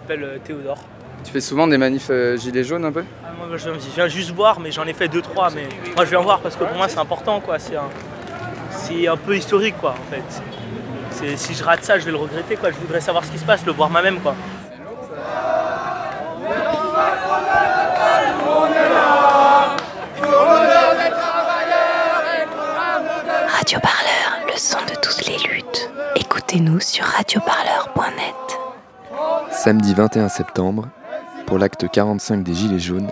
m'appelle euh, Théodore. Tu fais souvent des manifs euh, gilets jaunes un peu? Ah, moi, je je viens juste voir, mais j'en ai fait deux trois. Mais moi, je viens voir parce que pour moi, c'est important, quoi. C'est un, c'est un peu historique, quoi, en fait. C'est- si je rate ça, je vais le regretter, quoi. Je voudrais savoir ce qui se passe, le voir moi-même, quoi. Radio Parleur, le son de toutes les luttes. Écoutez-nous sur radioparleur.net. Samedi 21 septembre, pour l'acte 45 des Gilets jaunes,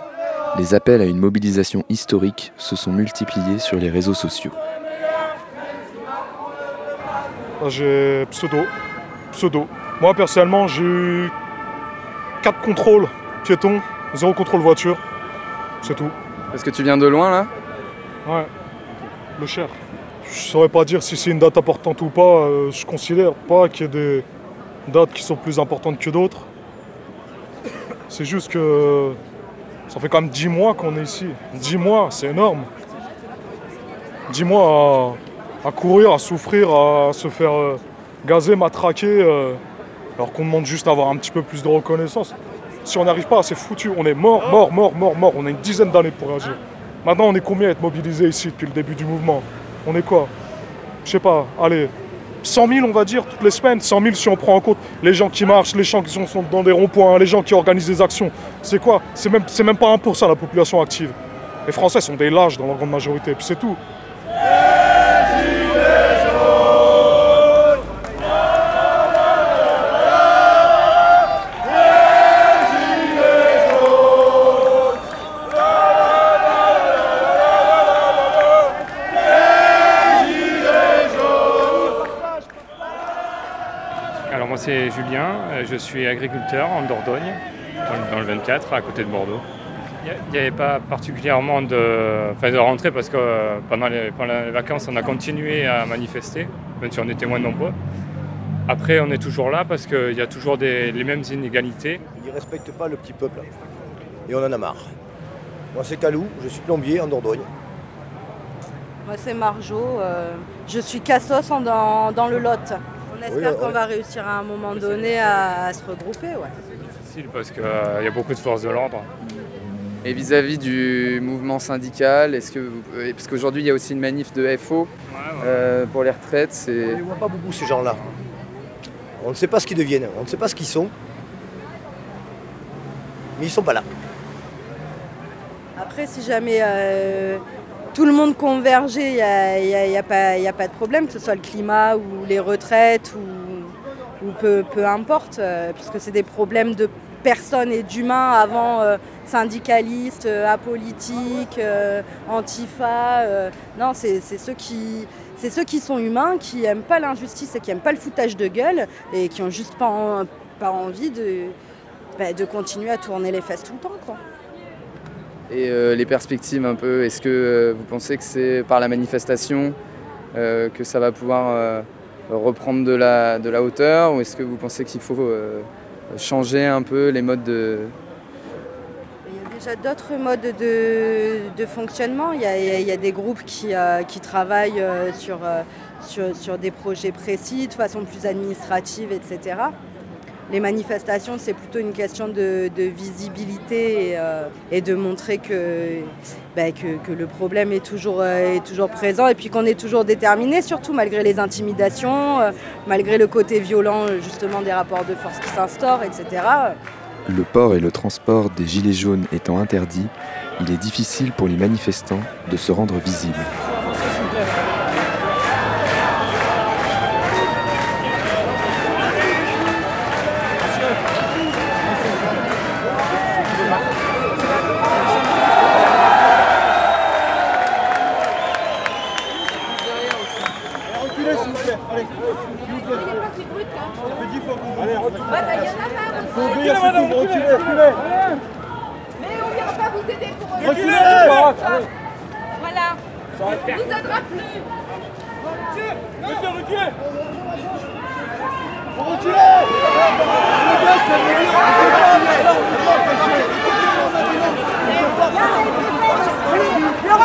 les appels à une mobilisation historique se sont multipliés sur les réseaux sociaux. Ah, J'ai pseudo. Pseudo. Moi personnellement j'ai eu 4 contrôles piétons, 0 contrôle voiture. C'est tout. Parce que tu viens de loin là? Ouais. Le Cher. Je saurais pas dire si c'est une date importante ou pas. euh, je considère pas qu'il y ait des dates qui sont plus importantes que d'autres. C'est juste que ça fait quand même 10 mois qu'on est ici. 10 mois, c'est énorme. 10 mois à, à courir, à souffrir, à se faire euh, gazer, matraquer, euh, alors qu'on demande juste d'avoir un petit peu plus de reconnaissance. Si on n'arrive pas, c'est foutu. On est mort, mort, mort, mort, mort. On a une dizaine d'années pour réagir. Maintenant, on est combien à être mobilisés ici depuis le début du mouvement? On est quoi? Je sais pas, allez, 100 000 on va dire toutes les semaines. 100 000 si on prend en compte les gens qui marchent, les gens qui sont, dans des ronds-points, les gens qui organisent des actions. C'est quoi? C'est même, même pas 1% la population active. Les Français sont des lâches dans leur grande majorité, puis c'est tout. Julien, euh, je suis agriculteur en Dordogne, dans le, dans le 24, à côté de Bordeaux. Il n'y avait pas particulièrement de, enfin, de rentrée parce que euh, pendant les, pendant les vacances on a continué à manifester, même si on était moins nombreux. Après on est toujours là parce qu'il y a toujours des- les mêmes inégalités. Ils ne respectent pas le petit peuple. Et on en a marre. Moi, c'est Calou, je suis plombier en Dordogne. Moi, c'est Marjo. euh, je suis Cassos en- dans, dans le Lot. On espère qu'on ouais. va réussir à un moment donné à, à se regrouper. Ouais. C'est difficile parce qu'il y a beaucoup de forces de l'ordre. Et vis-à-vis du mouvement syndical, est-ce que vous- euh, parce qu'aujourd'hui il y a aussi une manif de FO euh, pour les retraites, On c'est ne les voit pas beaucoup, ces gens-là. On ne sait pas ce qu'ils deviennent, on ne sait pas ce qu'ils sont. Mais ils sont pas là. Après, si jamais euh, tout le monde convergeait, il n'y a, a- pas de problème, que ce soit le climat ou les retraites ou, peu, importe, euh, puisque c'est des problèmes de personnes et d'humains avant euh, syndicalistes, euh, apolitiques, antifa. non, c'est ceux qui. Sont humains, qui n'aiment pas l'injustice et qui n'aiment pas le foutage de gueule et qui ont juste pas, en- pas envie de, bah, de continuer à tourner les fesses tout le temps. Et euh, les perspectives un peu. Est-ce que euh, vous pensez que c'est par la manifestation euh, que ça va pouvoir reprendre de la, de la hauteur ou est-ce que vous pensez qu'il faut changer un peu les modes de Il y a déjà d'autres modes de, de fonctionnement. Il y, a, il y a- des groupes qui, qui travaillent sur, sur des projets précis, de façon plus administrative, etc. Les manifestations, c'est plutôt une question de, visibilité et, euh, et de montrer que, bah, le problème est toujours, euh, est toujours présent et puis qu'on est toujours déterminé, surtout malgré les intimidations, euh, malgré le côté violent justement des rapports de force qui s'instaurent, etc. Le port et le transport des gilets jaunes étant interdits, il est difficile pour les manifestants de se rendre visibles. Reculez s'il vous plaît. Allez. S'il vous plaît. Ça fait dix fois qu'on Allez, reculez. Faut obéir, c'est tout. Reculez, reculez. Mais on viendra pas vous aider pour Reculez. Allez. Voilà. Vous aidera plus. Monsieur, reculez. Faut reculer. Le gars, c'est le Le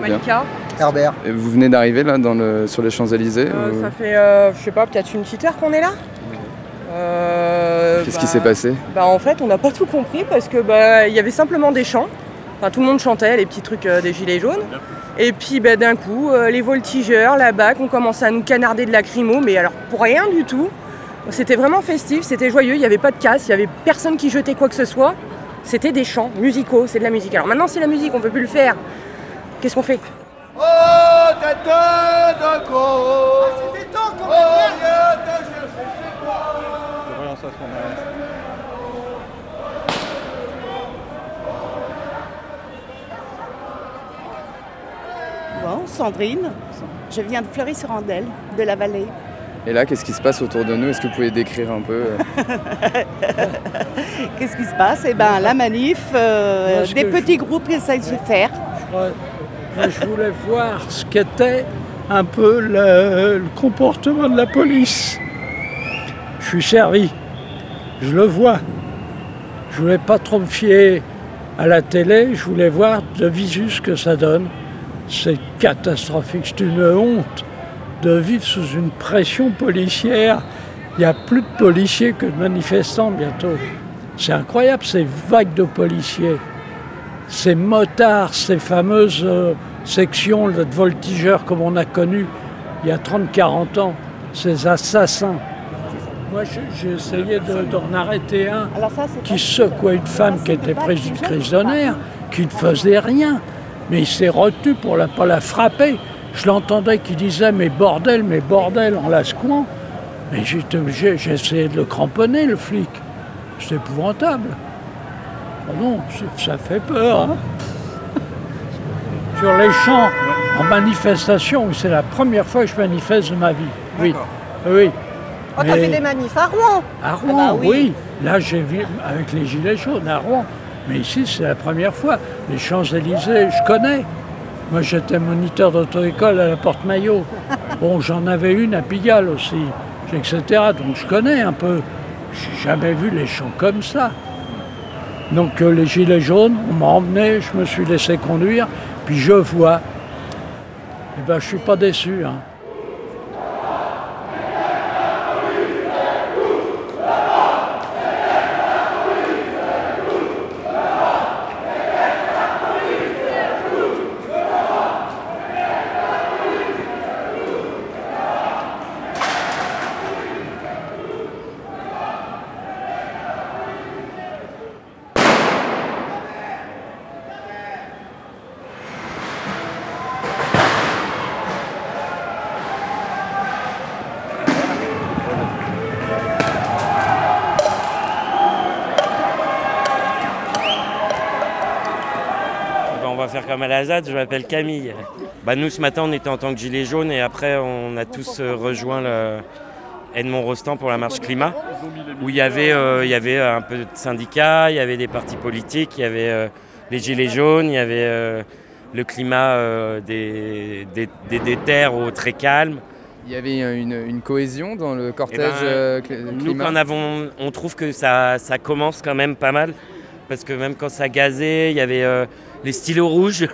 Malika. Herbert. Et vous venez d'arriver là dans le, sur les Champs-Élysées Euh, ou- ça fait, euh, je sais pas, peut-être une petite heure qu'on est là. Euh, Qu'est-ce bah, qui s'est passé bah, En fait, on n'a pas tout compris parce que bah, il y avait simplement des chants. Enfin, tout le monde chantait les petits trucs euh, des gilets jaunes. Et puis bah, d'un coup, euh, les voltigeurs, la BAC, ont commencé à nous canarder de lacrymo, mais alors pour rien du tout. C'était vraiment festif, c'était joyeux, il n'y avait pas de casse, il n'y avait personne qui jetait quoi que ce soit. C'était des chants musicaux, c'est de la musique. Alors maintenant, c'est la musique, on peut plus le faire. Qu'est-ce qu'on fait Oh, tête de con. C'était temps quand même. Oh, viens te chercher chez toi. Bon, Sandrine, je viens de Fleury-sur-Andelle, de la vallée. Et là, qu'est-ce qui se passe autour de nous? Est-ce que vous pouvez décrire un peu euh, Qu'est-ce qui se passe? Eh bien, la manif, euh, Moi, ce des petits groupes qui essayent de se faire. Je voulais voir ce qu'était un peu le, comportement de la police. Je suis servi, je le vois. Je voulais pas trop me fier à la télé, je voulais voir de visu ce que ça donne. C'est catastrophique, c'est une honte de vivre sous une pression policière. Il n'y a plus de policiers que de manifestants bientôt. C'est incroyable ces vagues de policiers ces motards, ces fameuses euh, sections de voltigeurs comme on a connu il y a 30-40 ans, ces assassins. Moi, j'ai essayé de- d'en arrêter un qui secouait une femme qui était prise nerfs, qui ne faisait rien. Mais il s'est retenu pour ne pas la frapper. Je l'entendais qui disait Mais bordel, mais bordel, en la secouant. Mais j'étais obligé, j'ai essayé de le cramponner, le flic. C'est épouvantable. Oh non, ça fait peur. hein. Sur les champs, en manifestation, c'est la première fois que je manifeste de ma vie. Oui. Oui. Oh, t'as fait des manifs à Rouen à Ah Rouen, bah oui. oui. Là, j'ai vu avec les Gilets jaunes à Rouen. Mais ici, c'est la première fois. Les Champs-Élysées, je connais. Moi, j'étais moniteur d'auto-école à la Porte-Maillot. Bon, j'en avais une à Pigalle aussi, etc. Donc, je connais un peu. J'ai jamais vu les champs comme ça. Donc, euh, les Gilets jaunes, on m'a emmené, je me suis laissé conduire, puis je vois. Eh ben, je suis pas déçu. hein. Faire comme à la ZAD, je m'appelle Camille. Bah, nous, ce matin, on était en tant que gilet jaune et après, on a tous euh, rejoint le Edmond Rostand pour la marche climat, où il y, avait, euh, il y avait un peu de syndicats, il y avait des partis politiques, il y avait euh, les gilets jaunes, il y avait euh, le climat euh, des, des, des, des terres au très calme. Il y avait une, une cohésion dans le Eh cortège ben, euh, nous, qu'en avons, on trouve que ça, ça commence quand même pas mal. Parce que même quand ça gazait, il y avait euh, les stylos rouges,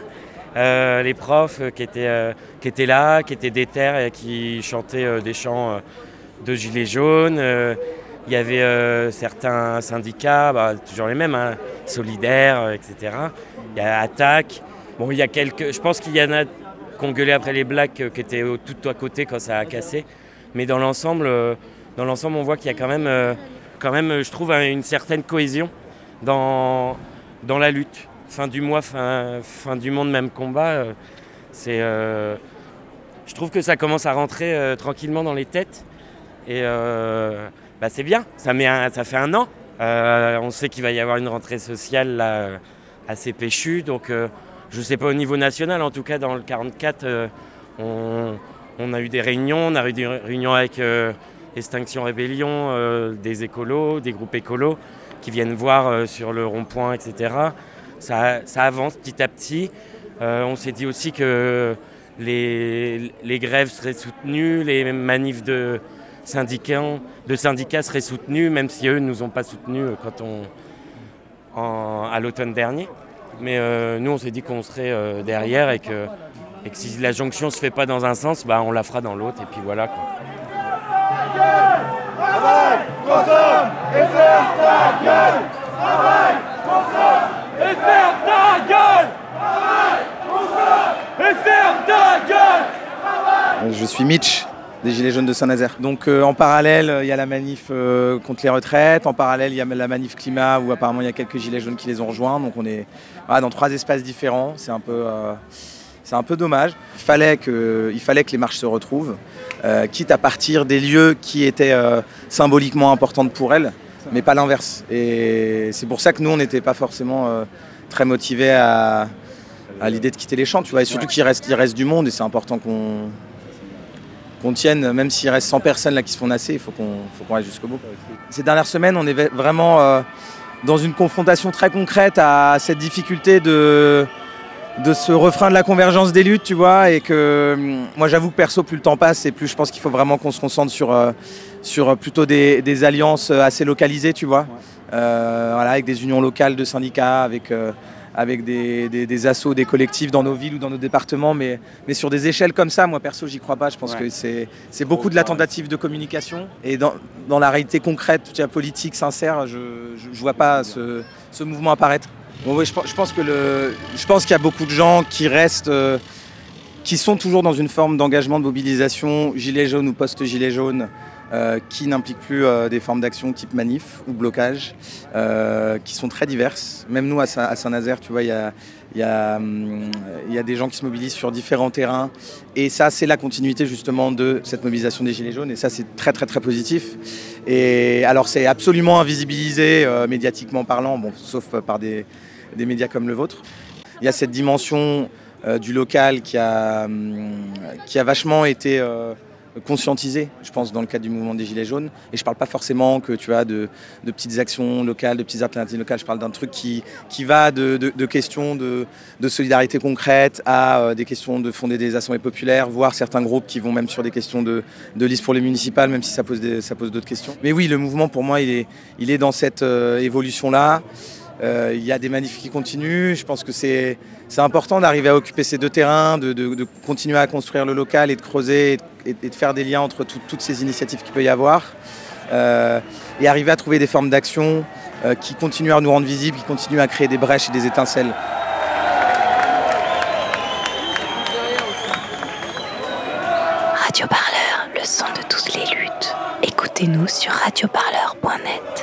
euh, les profs qui, étaient, euh, qui étaient là, qui étaient déter et qui chantaient euh, des chants de gilets jaunes. Il y avait certains syndicats, bah, toujours les mêmes, hein, solidaires, etc. Il y a Attaque. Bon, il y a quelques. Je pense qu'il y en a qui ont gueulé après les Blacks qui étaient tout à côté quand ça a cassé. Mais dans l'ensemble, dans l'ensemble, on voit qu'il y a quand même, quand même, je trouve, un- une certaine cohésion dans, dans la lutte. Fin du mois, fin, fin du monde, même combat. euh, c'est, euh, je trouve que ça commence à rentrer euh, tranquillement dans les têtes. Et bah, c'est bien, ça, met un- ça fait un an. On sait qu'il va y avoir une rentrée sociale là, assez péchue. Donc je ne sais pas au niveau national, en tout cas dans le 44, euh, on, on a eu des réunions. On a eu des réunions avec Extinction Rébellion, des écolos, des groupes écolos qui viennent voir sur le rond-point, etc. Ça, avance petit à petit. Euh, on s'est dit aussi que les, grèves seraient soutenues, les manifs de syndicats, de syndicats seraient soutenus, même si eux ne nous ont pas soutenus euh, quand on, à l'automne dernier. Mais euh, nous, on s'est dit qu'on serait derrière et que, si la jonction se fait pas dans un sens, bah, on la fera dans l'autre. Et puis voilà. Quoi. Consomme ta gueule consomme et ferme ta gueule Travaille, consomme et ferme ta gueule Je suis Mitch des Gilets jaunes de Saint-Nazaire. Donc euh, en parallèle, il y a la manif euh, contre les retraites. En parallèle, il y a la manif climat où apparemment il y a quelques Gilets jaunes qui les ont rejoints. Donc on est voilà, dans trois espaces différents. C'est un peu, euh, c'est un peu dommage. Il fallait, que, il fallait que les marches se retrouvent, quitte à partir des lieux qui étaient symboliquement importantes pour elles, mais pas l'inverse. Et c'est pour ça que nous, on n'était pas forcément très motivés à, à l'idée de quitter les champs. Tu vois. Et surtout qu'il reste, il reste du monde et c'est important qu'on qu'on tienne, même s'il reste 100 personnes là qui se font nasser, il faut qu'on faut qu'on reste jusqu'au bout. Ces dernières semaines, on est vraiment euh, dans une confrontation très concrète à cette difficulté de, de ce refrain de la convergence des luttes, tu vois, et que hum, moi j'avoue que perso, plus le temps passe, et plus je pense qu'il faut vraiment qu'on se concentre sur, euh, sur euh, plutôt des, des alliances assez localisées, tu vois, Euh, voilà, avec des unions locales de syndicats, avec, avec des, des, des assos, des collectifs dans nos villes ou dans nos départements, mais, mais sur des échelles comme ça, moi perso, j'y crois pas. Je pense Ouais. que c'est c'est beaucoup de la tentative de communication. Et dans, dans la réalité concrète, tu vois, politique, sincère, je ne vois pas ce, ce mouvement apparaître. Bon, oui, je, pense- je pense que le- je pense qu'il y a beaucoup de gens qui restent, euh, qui sont toujours dans une forme d'engagement, de mobilisation, gilet jaune ou post-gilet jaune, euh, qui n'impliquent plus euh, des formes d'action type manif ou blocage, euh, qui sont très diverses. Même nous, à Saint- à Saint-Nazaire, tu vois, il y a, y, a, hum, y a des gens qui se mobilisent sur différents terrains. Et ça, c'est la continuité justement de cette mobilisation des Gilets jaunes. Et ça, c'est très, très, très positif. Et alors, c'est absolument invisibilisé euh, médiatiquement parlant, bon, sauf euh, par des, des médias comme le vôtre. Il y a cette dimension du local qui a, hum, qui a vachement été conscientisée, je pense, dans le cadre du mouvement des Gilets jaunes. Et je parle pas forcément que tu as de, petites actions locales, de petites alternatives locales. Je parle d'un truc qui, va de, questions de, solidarité concrète à euh, des questions de fonder des assemblées populaires, voire certains groupes qui vont même sur des questions de, de liste pour les municipales, même si ça pose, des- ça pose d'autres questions. Mais oui, le mouvement, pour moi, il est, il est dans cette euh, évolution-là. Euh, Il y a des manifs qui continuent. Je pense que c'est important d'arriver à occuper ces deux terrains, de, de- continuer à construire le local et de creuser et de, faire des liens entre tout- toutes ces initiatives qu'il peut y avoir. Euh, et arriver à trouver des formes d'action euh, qui continuent à nous rendre visibles, qui continuent à créer des brèches et des étincelles. Radio Parleur, le son de toutes les luttes. Écoutez-nous sur radioparleur.net.